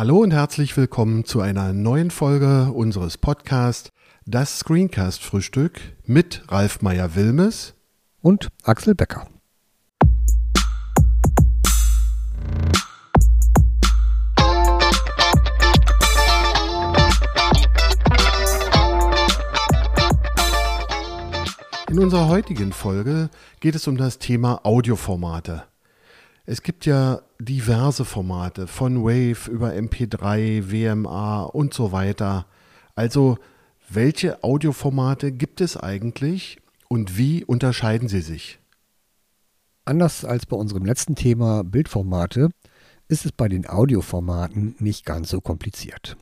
Hallo und herzlich willkommen zu einer neuen Folge unseres Podcasts Das Screencast Frühstück mit Ralf Meyer-Wilmes und Axel Becker. In unserer heutigen Folge geht es um das Thema Audioformate. Es gibt ja diverse Formate, von Wave über MP3, WMA und so weiter. Also, welche Audioformate gibt es eigentlich und wie unterscheiden sie sich? Anders als bei unserem letzten Thema Bildformate ist es bei den Audioformaten nicht ganz so kompliziert.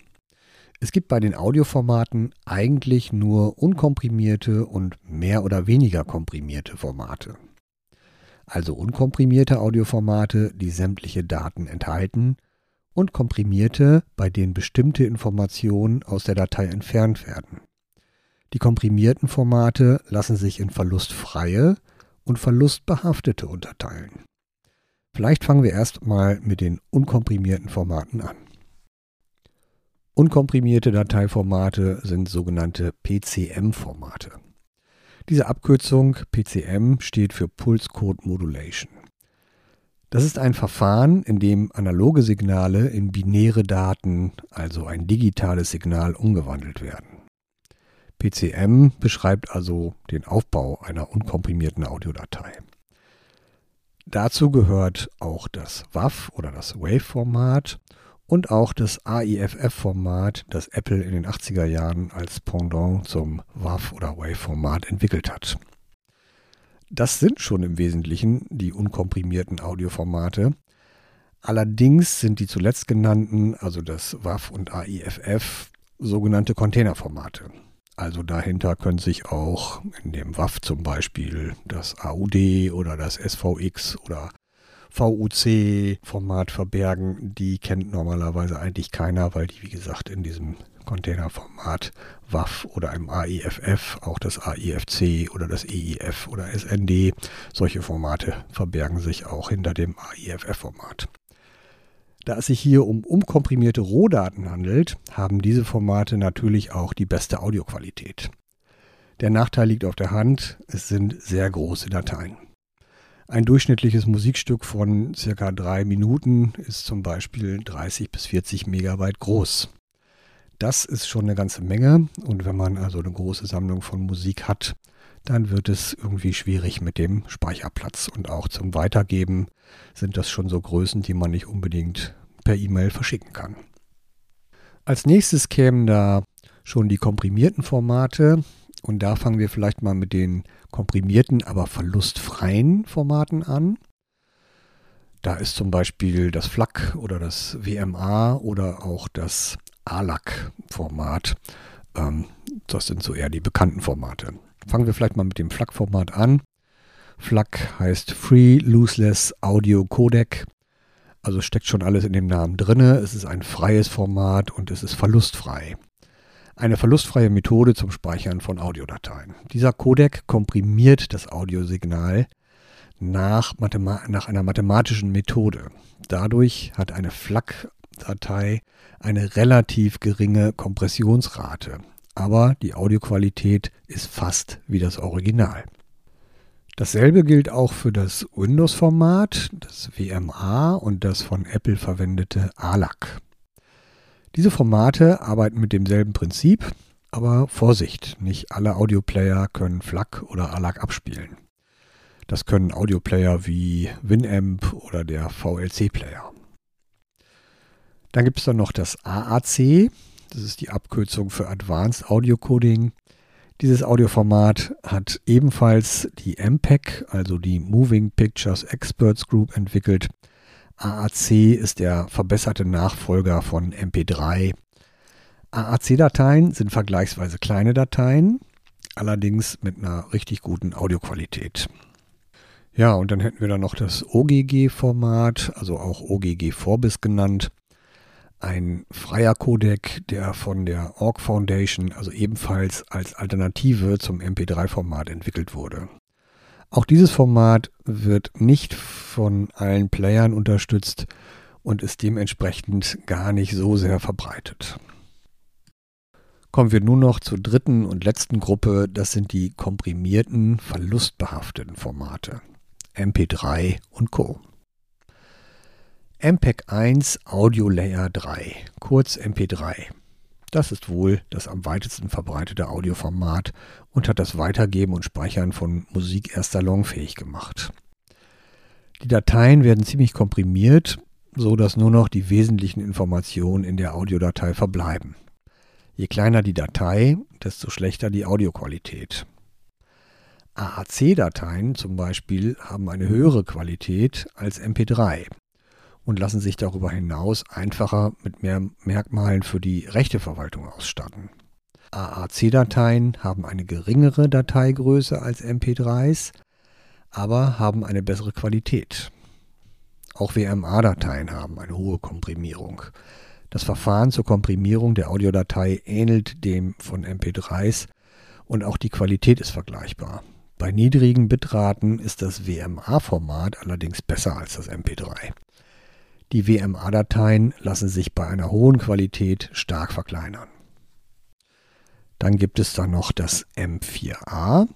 Es gibt bei den Audioformaten eigentlich nur unkomprimierte und mehr oder weniger komprimierte Formate also unkomprimierte Audioformate, die sämtliche Daten enthalten, und komprimierte, bei denen bestimmte Informationen aus der Datei entfernt werden. Die komprimierten Formate lassen sich in verlustfreie und verlustbehaftete unterteilen. Vielleicht fangen wir erst mal mit den unkomprimierten Formaten an. Unkomprimierte Dateiformate sind sogenannte PCM-Formate. Diese Abkürzung PCM steht für Pulse Code Modulation. Das ist ein Verfahren, in dem analoge Signale in binäre Daten, also ein digitales Signal, umgewandelt werden. PCM beschreibt also den Aufbau einer unkomprimierten Audiodatei. Dazu gehört auch das WAV oder das Wave-Format und auch das AIFF-Format, das Apple in den 80er Jahren als Pendant zum WAV- oder WAV-Format entwickelt hat. Das sind schon im Wesentlichen die unkomprimierten Audioformate. Allerdings sind die zuletzt genannten, also das WAV und AIFF, sogenannte Containerformate. Also dahinter können sich auch in dem WAV zum Beispiel das AUD oder das SVX oder VUC-Format verbergen, die kennt normalerweise eigentlich keiner, weil die, wie gesagt, in diesem Containerformat WAF oder im AEFF, auch das AIFC oder das EIF oder SND, solche Formate verbergen sich auch hinter dem AIFF-Format. Da es sich hier um umkomprimierte Rohdaten handelt, haben diese Formate natürlich auch die beste Audioqualität. Der Nachteil liegt auf der Hand, es sind sehr große Dateien. Ein durchschnittliches Musikstück von circa drei Minuten ist zum Beispiel 30 bis 40 Megabyte groß. Das ist schon eine ganze Menge und wenn man also eine große Sammlung von Musik hat, dann wird es irgendwie schwierig mit dem Speicherplatz und auch zum Weitergeben sind das schon so Größen, die man nicht unbedingt per E-Mail verschicken kann. Als nächstes kämen da schon die komprimierten Formate und da fangen wir vielleicht mal mit den komprimierten, aber verlustfreien Formaten an. Da ist zum Beispiel das FLAC oder das WMA oder auch das ALAC-Format. Ähm, das sind so eher die bekannten Formate. Fangen wir vielleicht mal mit dem FLAC-Format an. FLAC heißt Free Lossless Audio Codec. Also steckt schon alles in dem Namen drin. Es ist ein freies Format und es ist verlustfrei eine verlustfreie Methode zum Speichern von Audiodateien. Dieser Codec komprimiert das Audiosignal nach, nach einer mathematischen Methode. Dadurch hat eine FLAC-Datei eine relativ geringe Kompressionsrate, aber die Audioqualität ist fast wie das Original. Dasselbe gilt auch für das Windows-Format, das WMA und das von Apple verwendete ALAC. Diese Formate arbeiten mit demselben Prinzip, aber Vorsicht, nicht alle Audioplayer können FLAC oder ALAC abspielen. Das können Audioplayer wie Winamp oder der VLC-Player. Dann gibt es dann noch das AAC, das ist die Abkürzung für Advanced Audio Coding. Dieses Audioformat hat ebenfalls die MPEG, also die Moving Pictures Experts Group, entwickelt AAC ist der verbesserte Nachfolger von MP3. AAC-Dateien sind vergleichsweise kleine Dateien, allerdings mit einer richtig guten Audioqualität. Ja, und dann hätten wir dann noch das OGG-Format, also auch OGG Vorbis genannt. Ein freier Codec, der von der Org Foundation, also ebenfalls als Alternative zum MP3-Format entwickelt wurde. Auch dieses Format wird nicht von allen Playern unterstützt und ist dementsprechend gar nicht so sehr verbreitet. Kommen wir nun noch zur dritten und letzten Gruppe, das sind die komprimierten, verlustbehafteten Formate. MP3 und Co. MPEG 1 Audio Layer 3, kurz MP3. Das ist wohl das am weitesten verbreitete Audioformat und hat das Weitergeben und Speichern von Musik erst salonfähig gemacht. Die Dateien werden ziemlich komprimiert, so dass nur noch die wesentlichen Informationen in der Audiodatei verbleiben. Je kleiner die Datei, desto schlechter die Audioqualität. AAC-Dateien zum Beispiel haben eine höhere Qualität als MP3 und lassen sich darüber hinaus einfacher mit mehr Merkmalen für die Rechteverwaltung ausstatten. AAC-Dateien haben eine geringere Dateigröße als MP3s, aber haben eine bessere Qualität. Auch WMA-Dateien haben eine hohe Komprimierung. Das Verfahren zur Komprimierung der Audiodatei ähnelt dem von MP3s und auch die Qualität ist vergleichbar. Bei niedrigen Bitraten ist das WMA-Format allerdings besser als das MP3. Die WMA-Dateien lassen sich bei einer hohen Qualität stark verkleinern. Dann gibt es dann noch das M4A.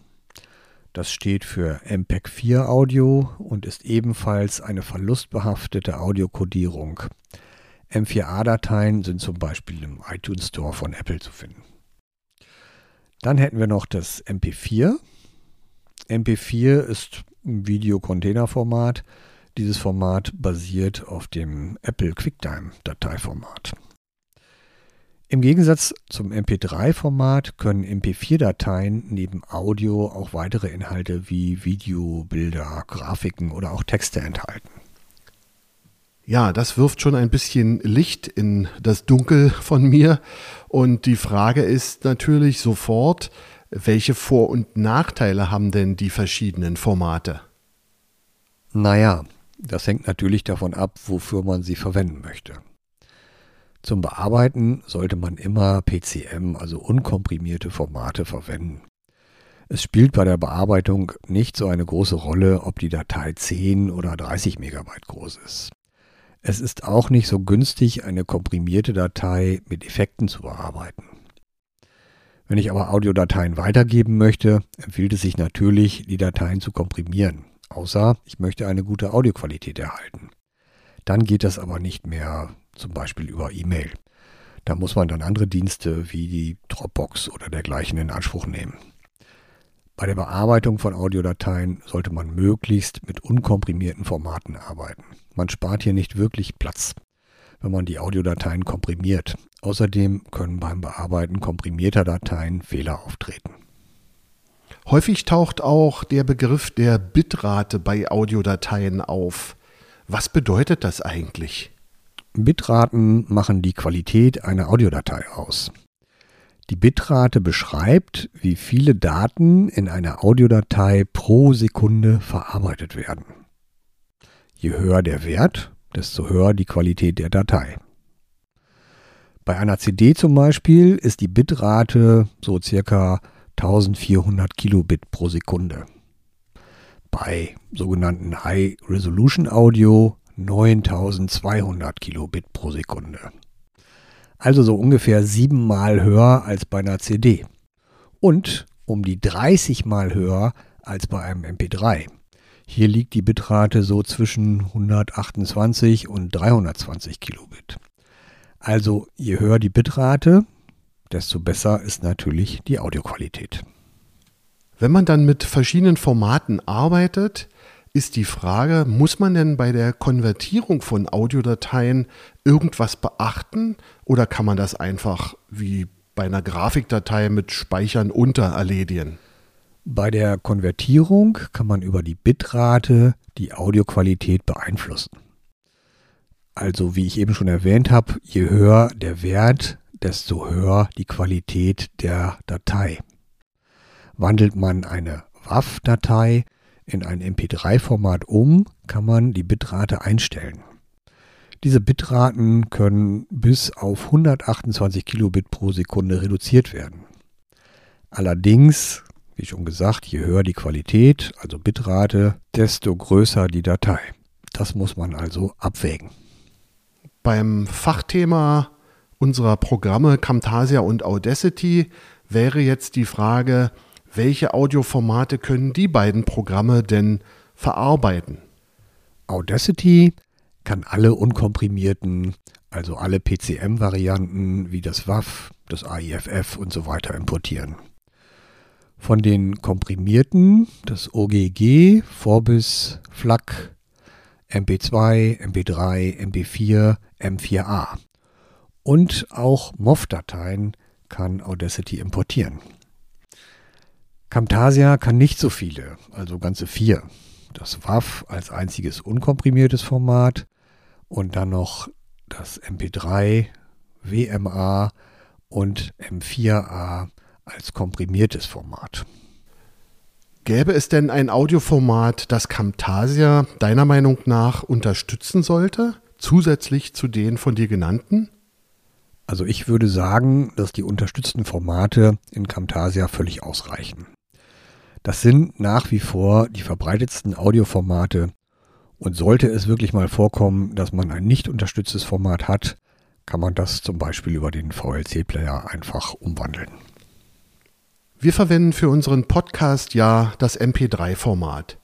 Das steht für MPEG 4 Audio und ist ebenfalls eine verlustbehaftete Audiokodierung. M4A-Dateien sind zum Beispiel im iTunes Store von Apple zu finden. Dann hätten wir noch das MP4. MP4 ist ein Videocontainerformat. Dieses Format basiert auf dem Apple QuickTime-Dateiformat. Im Gegensatz zum MP3-Format können MP4-Dateien neben Audio auch weitere Inhalte wie Video, Bilder, Grafiken oder auch Texte enthalten. Ja, das wirft schon ein bisschen Licht in das Dunkel von mir. Und die Frage ist natürlich sofort, welche Vor- und Nachteile haben denn die verschiedenen Formate? Naja, das hängt natürlich davon ab, wofür man sie verwenden möchte. Zum Bearbeiten sollte man immer PCM, also unkomprimierte Formate, verwenden. Es spielt bei der Bearbeitung nicht so eine große Rolle, ob die Datei 10 oder 30 Megabyte groß ist. Es ist auch nicht so günstig, eine komprimierte Datei mit Effekten zu bearbeiten. Wenn ich aber Audiodateien weitergeben möchte, empfiehlt es sich natürlich, die Dateien zu komprimieren, außer ich möchte eine gute Audioqualität erhalten. Dann geht das aber nicht mehr zum Beispiel über E-Mail. Da muss man dann andere Dienste wie die Dropbox oder dergleichen in Anspruch nehmen. Bei der Bearbeitung von Audiodateien sollte man möglichst mit unkomprimierten Formaten arbeiten. Man spart hier nicht wirklich Platz, wenn man die Audiodateien komprimiert. Außerdem können beim Bearbeiten komprimierter Dateien Fehler auftreten. Häufig taucht auch der Begriff der Bitrate bei Audiodateien auf. Was bedeutet das eigentlich? Bitraten machen die Qualität einer Audiodatei aus. Die Bitrate beschreibt, wie viele Daten in einer Audiodatei pro Sekunde verarbeitet werden. Je höher der Wert, desto höher die Qualität der Datei. Bei einer CD zum Beispiel ist die Bitrate so circa 1400 Kilobit pro Sekunde. Bei sogenannten High Resolution Audio 9200 Kilobit pro Sekunde. Also so ungefähr siebenmal höher als bei einer CD. Und um die 30 mal höher als bei einem MP3. Hier liegt die Bitrate so zwischen 128 und 320 Kilobit. Also je höher die Bitrate, desto besser ist natürlich die Audioqualität. Wenn man dann mit verschiedenen Formaten arbeitet, ist die Frage, muss man denn bei der Konvertierung von Audiodateien irgendwas beachten oder kann man das einfach wie bei einer Grafikdatei mit Speichern unter erledigen? Bei der Konvertierung kann man über die Bitrate die Audioqualität beeinflussen. Also wie ich eben schon erwähnt habe, je höher der Wert, desto höher die Qualität der Datei. Wandelt man eine WAV-Datei in ein MP3-Format um, kann man die Bitrate einstellen. Diese Bitraten können bis auf 128 Kilobit pro Sekunde reduziert werden. Allerdings, wie schon gesagt, je höher die Qualität, also Bitrate, desto größer die Datei. Das muss man also abwägen. Beim Fachthema unserer Programme Camtasia und Audacity wäre jetzt die Frage, welche Audioformate können die beiden Programme denn verarbeiten? Audacity kann alle unkomprimierten, also alle PCM-Varianten wie das WAV, das AIFF und so weiter importieren. Von den komprimierten, das OGG, Vorbis, FLAC, MP2, MP3, MP4, M4A. Und auch MOV-Dateien kann Audacity importieren. Camtasia kann nicht so viele, also ganze vier. Das WAV als einziges unkomprimiertes Format und dann noch das MP3, WMA und M4A als komprimiertes Format. Gäbe es denn ein Audioformat, das Camtasia deiner Meinung nach unterstützen sollte, zusätzlich zu den von dir genannten? Also ich würde sagen, dass die unterstützten Formate in Camtasia völlig ausreichen. Das sind nach wie vor die verbreitetsten Audioformate und sollte es wirklich mal vorkommen, dass man ein nicht unterstütztes Format hat, kann man das zum Beispiel über den VLC-Player einfach umwandeln. Wir verwenden für unseren Podcast ja das MP3-Format.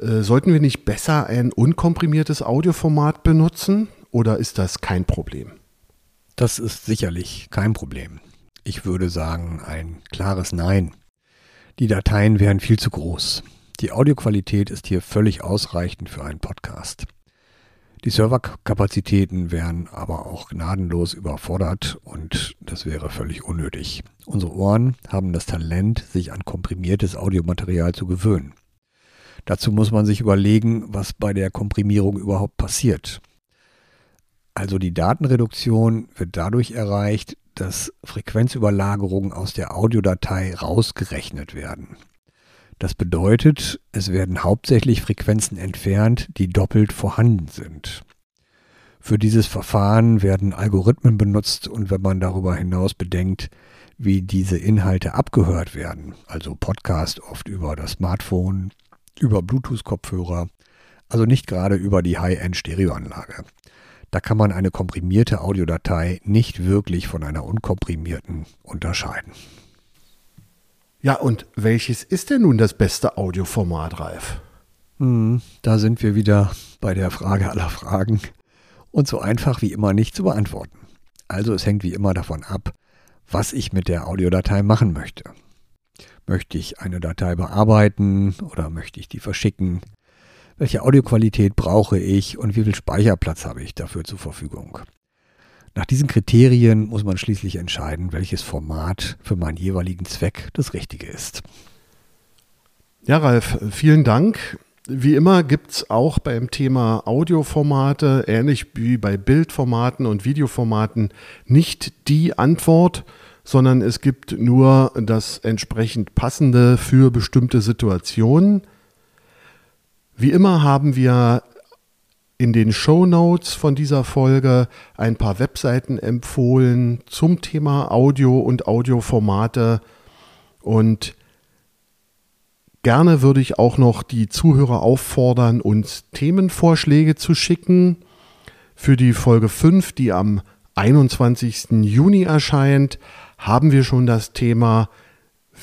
Äh, sollten wir nicht besser ein unkomprimiertes Audioformat benutzen oder ist das kein Problem? Das ist sicherlich kein Problem. Ich würde sagen ein klares Nein. Die Dateien wären viel zu groß. Die Audioqualität ist hier völlig ausreichend für einen Podcast. Die Serverkapazitäten wären aber auch gnadenlos überfordert und das wäre völlig unnötig. Unsere Ohren haben das Talent, sich an komprimiertes Audiomaterial zu gewöhnen. Dazu muss man sich überlegen, was bei der Komprimierung überhaupt passiert. Also die Datenreduktion wird dadurch erreicht, dass Frequenzüberlagerungen aus der Audiodatei rausgerechnet werden. Das bedeutet, es werden hauptsächlich Frequenzen entfernt, die doppelt vorhanden sind. Für dieses Verfahren werden Algorithmen benutzt und wenn man darüber hinaus bedenkt, wie diese Inhalte abgehört werden, also Podcast oft über das Smartphone, über Bluetooth-Kopfhörer, also nicht gerade über die High-End-Stereoanlage. Da kann man eine komprimierte Audiodatei nicht wirklich von einer unkomprimierten unterscheiden. Ja, und welches ist denn nun das beste Audioformat, Ralf? Hm, da sind wir wieder bei der Frage aller Fragen und so einfach wie immer nicht zu beantworten. Also es hängt wie immer davon ab, was ich mit der Audiodatei machen möchte. Möchte ich eine Datei bearbeiten oder möchte ich die verschicken? Welche Audioqualität brauche ich und wie viel Speicherplatz habe ich dafür zur Verfügung. Nach diesen Kriterien muss man schließlich entscheiden, welches Format für meinen jeweiligen Zweck das richtige ist. Ja, Ralf, vielen Dank. Wie immer gibt es auch beim Thema Audioformate, ähnlich wie bei Bildformaten und Videoformaten, nicht die Antwort, sondern es gibt nur das entsprechend passende für bestimmte Situationen. Wie immer haben wir in den Show Notes von dieser Folge ein paar Webseiten empfohlen zum Thema Audio und Audioformate und gerne würde ich auch noch die Zuhörer auffordern, uns Themenvorschläge zu schicken für die Folge 5, die am 21. Juni erscheint, haben wir schon das Thema,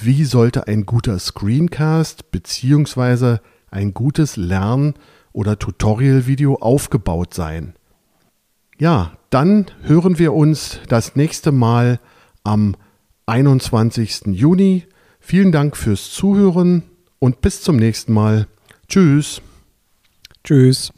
wie sollte ein guter Screencast bzw ein gutes Lern- oder Tutorial-Video aufgebaut sein. Ja, dann hören wir uns das nächste Mal am 21. Juni. Vielen Dank fürs Zuhören und bis zum nächsten Mal. Tschüss. Tschüss.